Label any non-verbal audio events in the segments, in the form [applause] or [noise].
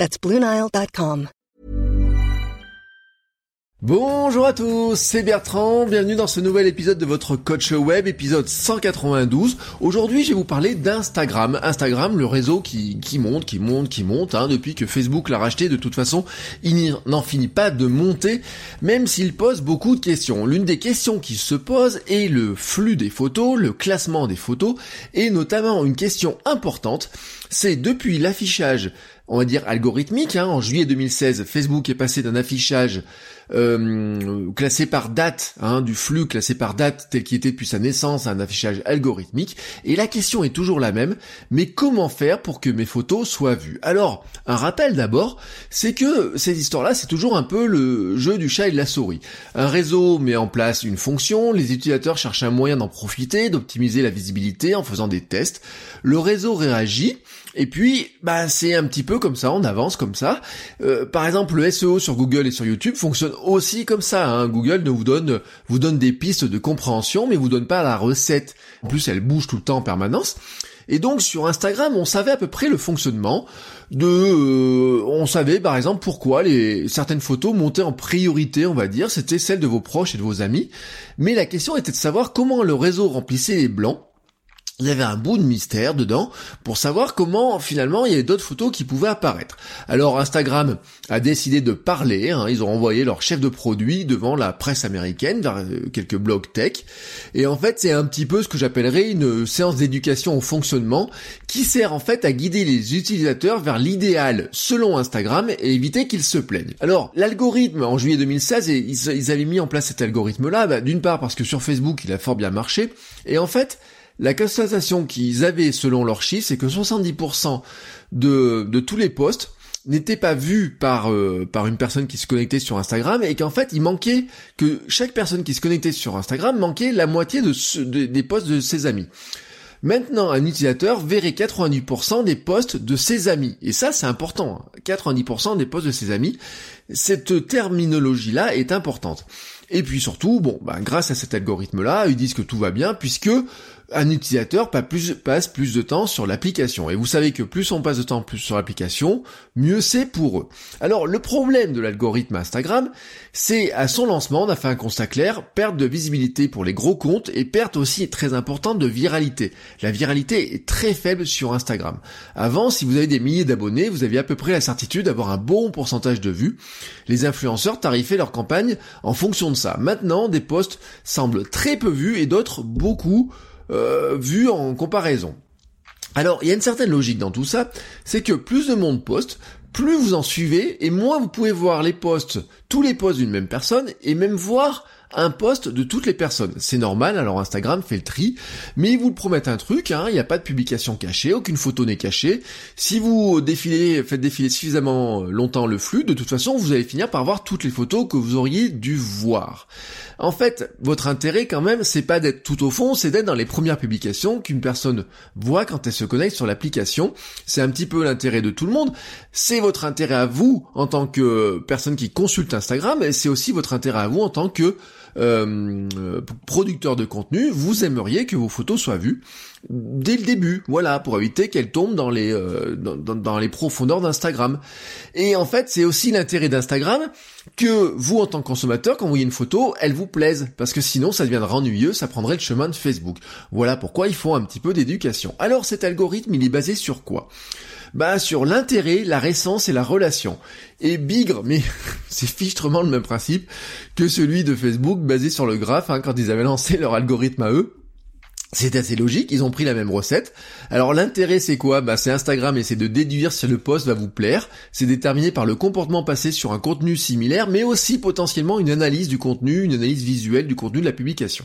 That's BlueNile.com. Bonjour à tous, c'est Bertrand, bienvenue dans ce nouvel épisode de votre coach web, épisode 192. Aujourd'hui, je vais vous parler d'Instagram. Instagram, le réseau qui, qui monte, qui monte, qui monte, hein, depuis que Facebook l'a racheté. De toute façon, il n'en finit pas de monter, même s'il pose beaucoup de questions. L'une des questions qui se pose est le flux des photos, le classement des photos, et notamment une question importante, c'est depuis l'affichage on va dire algorithmique. Hein. En juillet 2016, Facebook est passé d'un affichage euh, classé par date, hein, du flux classé par date tel qu'il était depuis sa naissance, à un affichage algorithmique. Et la question est toujours la même, mais comment faire pour que mes photos soient vues? Alors, un rappel d'abord, c'est que ces histoires-là, c'est toujours un peu le jeu du chat et de la souris. Un réseau met en place une fonction, les utilisateurs cherchent un moyen d'en profiter, d'optimiser la visibilité en faisant des tests. Le réseau réagit, et puis, bah, c'est un petit peu comme ça, on avance comme ça. Euh, par exemple, le SEO sur Google et sur YouTube fonctionne aussi comme ça. Hein. Google ne vous donne, vous donne des pistes de compréhension, mais vous donne pas la recette. En plus, elle bouge tout le temps en permanence. Et donc sur Instagram, on savait à peu près le fonctionnement de, euh, on savait par exemple pourquoi les certaines photos montaient en priorité, on va dire, c'était celles de vos proches et de vos amis. Mais la question était de savoir comment le réseau remplissait les blancs il y avait un bout de mystère dedans pour savoir comment finalement il y avait d'autres photos qui pouvaient apparaître. Alors Instagram a décidé de parler, hein. ils ont envoyé leur chef de produit devant la presse américaine, vers euh, quelques blogs tech, et en fait c'est un petit peu ce que j'appellerais une séance d'éducation au fonctionnement qui sert en fait à guider les utilisateurs vers l'idéal selon Instagram et éviter qu'ils se plaignent. Alors l'algorithme en juillet 2016, ils, avaient mis en place cet algorithme là, bah, d'une part parce que sur Facebook il a fort bien marché, et en fait la constatation qu'ils avaient selon leurs chiffres, c'est que 70% de, tous les posts n'étaient pas vus par euh, par une personne qui se connectait sur Instagram et qu'en fait il manquait que chaque personne qui se connectait sur Instagram manquait la moitié de, des posts de ses amis. Maintenant, un utilisateur verrait 90% des posts de ses amis. Et ça, c'est important. 90% hein. des posts de ses amis. Cette terminologie-là est importante. Et puis surtout, bon, bah, grâce à cet algorithme-là, ils disent que tout va bien puisque un utilisateur passe plus, de temps sur l'application. Et vous savez que plus on passe de temps sur l'application, mieux c'est pour eux. Alors le problème de l'algorithme Instagram, c'est à son lancement, on a fait un constat clair, perte de visibilité pour les gros comptes et perte aussi très importante de viralité. La viralité est très faible sur Instagram. Avant, si vous avez des milliers d'abonnés, vous aviez à peu près la certitude d'avoir un bon pourcentage de vues. Les influenceurs tarifaient leur campagne en fonction de ça. Maintenant, des posts semblent très peu vus et d'autres beaucoup euh, vu en comparaison. Alors, il y a une certaine logique dans tout ça, c'est que plus de monde poste, plus vous en suivez, et moins vous pouvez voir les posts, tous les posts d'une même personne, et même voir un post de toutes les personnes. C'est normal, alors Instagram fait le tri, mais ils vous promettent un truc, hein, il n'y a pas de publication cachée, aucune photo n'est cachée. Si vous défilez, faites défiler suffisamment longtemps le flux, de toute façon, vous allez finir par voir toutes les photos que vous auriez dû voir. En fait, votre intérêt quand même, c'est pas d'être tout au fond, c'est d'être dans les premières publications qu'une personne voit quand elle se connecte sur l'application. C'est un petit peu l'intérêt de tout le monde. C'est votre intérêt à vous en tant que personne qui consulte Instagram, et c'est aussi votre intérêt à vous en tant que euh, producteur de contenu, vous aimeriez que vos photos soient vues dès le début, voilà, pour éviter qu'elles tombent dans les euh, dans, les profondeurs d'Instagram. Et en fait, c'est aussi l'intérêt d'Instagram que vous, en tant que consommateur, quand vous voyez une photo, elle vous plaise, parce que sinon, ça deviendra ennuyeux, ça prendrait le chemin de Facebook. Voilà pourquoi il faut un petit peu d'éducation. Alors, cet algorithme, il est basé sur quoi? Bah sur l'intérêt, la récence et la relation. Et Bigre, [laughs] mais c'est fichtrement le même principe que celui de Facebook basé sur le graphe hein, quand ils avaient lancé leur algorithme à eux. C'est assez logique, ils ont pris la même recette. Alors l'intérêt c'est quoi? Bah c'est Instagram essaie de déduire si le post va vous plaire. C'est déterminé par le comportement passé sur un contenu similaire, mais aussi potentiellement une analyse du contenu, une analyse visuelle du contenu de la publication.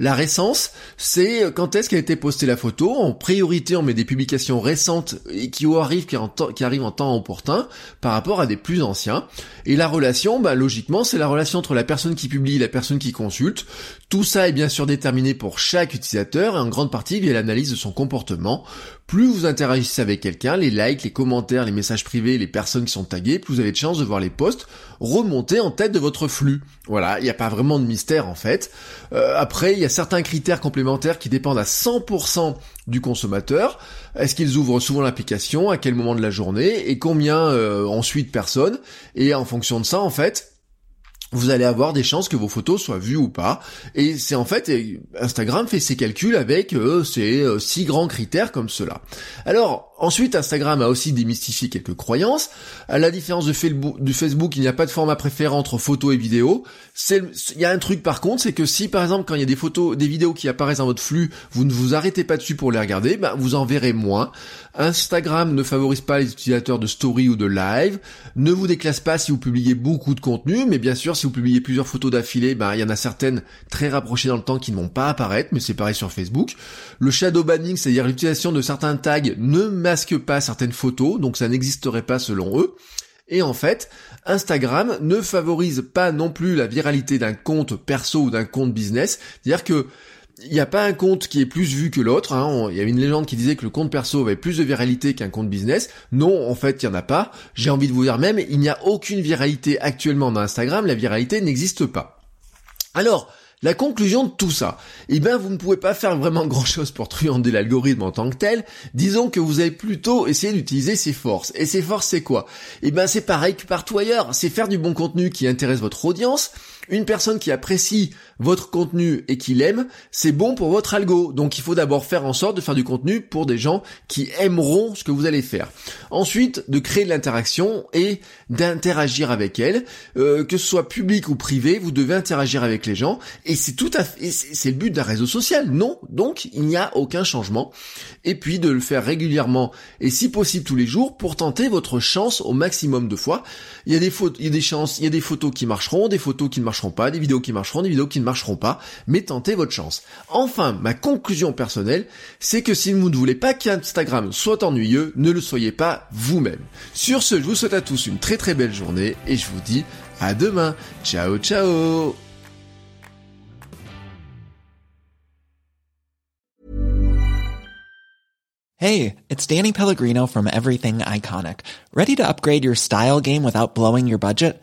La récence, c'est quand est-ce qu'a été postée la photo? En priorité, on met des publications récentes et qui arrivent qui, en qui arrivent en temps opportun par rapport à des plus anciens. Et la relation, bah logiquement, c'est la relation entre la personne qui publie et la personne qui consulte. Tout ça est bien sûr déterminé pour chaque utilisateur et en grande partie via l'analyse de son comportement. Plus vous interagissez avec quelqu'un, les likes, les commentaires, les messages privés, les personnes qui sont taguées, plus vous avez de chances de voir les posts remonter en tête de votre flux. Voilà, il n'y a pas vraiment de mystère en fait. Euh, après, il y a certains critères complémentaires qui dépendent à 100% du consommateur. Est-ce qu'ils ouvrent souvent l'application, à quel moment de la journée, et combien euh, ensuite personnes. Et en fonction de ça, en fait, vous allez avoir des chances que vos photos soient vues ou pas. Et c'est en fait, Instagram fait ses calculs avec euh, ces euh, six grands critères comme cela. Alors, Ensuite, Instagram a aussi démystifié quelques croyances. À la différence de Facebook, il n'y a pas de format préféré entre photos et vidéos. Il y a un truc par contre, c'est que si par exemple quand il y a des photos, des vidéos qui apparaissent dans votre flux, vous ne vous arrêtez pas dessus pour les regarder, ben, vous en verrez moins. Instagram ne favorise pas les utilisateurs de story ou de live, ne vous déclasse pas si vous publiez beaucoup de contenu, mais bien sûr si vous publiez plusieurs photos d'affilée, ben, il y en a certaines très rapprochées dans le temps qui ne vont pas apparaître, mais c'est pareil sur Facebook. Le shadow banning, c'est-à-dire l'utilisation de certains tags, ne pas certaines photos, donc ça n'existerait pas selon eux. Et en fait, Instagram ne favorise pas non plus la viralité d'un compte perso ou d'un compte business. C'est-à-dire que il n'y a pas un compte qui est plus vu que l'autre. Hein. Il y avait une légende qui disait que le compte perso avait plus de viralité qu'un compte business. Non, en fait, il n'y en a pas. J'ai envie de vous dire même, il n'y a aucune viralité actuellement dans Instagram. La viralité n'existe pas. Alors, la conclusion de tout ça, eh ben vous ne pouvez pas faire vraiment [laughs] grand chose pour truander l'algorithme en tant que tel. Disons que vous allez plutôt essayer d'utiliser ses forces. Et ses forces c'est quoi? Eh ben c'est pareil que partout ailleurs, c'est faire du bon contenu qui intéresse votre audience, une personne qui apprécie votre contenu et qui l'aime, c'est bon pour votre algo. Donc il faut d'abord faire en sorte de faire du contenu pour des gens qui aimeront ce que vous allez faire. Ensuite, de créer de l'interaction et d'interagir avec elle, euh, que ce soit public ou privé, vous devez interagir avec les gens et c'est tout à fait c'est le but d'un réseau social. Non, donc il n'y a aucun changement. Et puis de le faire régulièrement et si possible tous les jours pour tenter votre chance au maximum de fois. Il y a des il y a des chances, il y a des photos qui marcheront, des photos qui ne marcheront pas, des vidéos qui marcheront, des vidéos qui ne marcheront pas, mais tentez votre chance. Enfin, ma conclusion personnelle, c'est que si vous ne voulez pas qu'Instagram soit ennuyeux, ne le soyez pas vous-même. Sur ce, je vous souhaite à tous une très très belle journée et je vous dis à demain. Ciao ciao Hey, it's Danny Pellegrino from Everything Iconic. Ready to upgrade your style game without blowing your budget?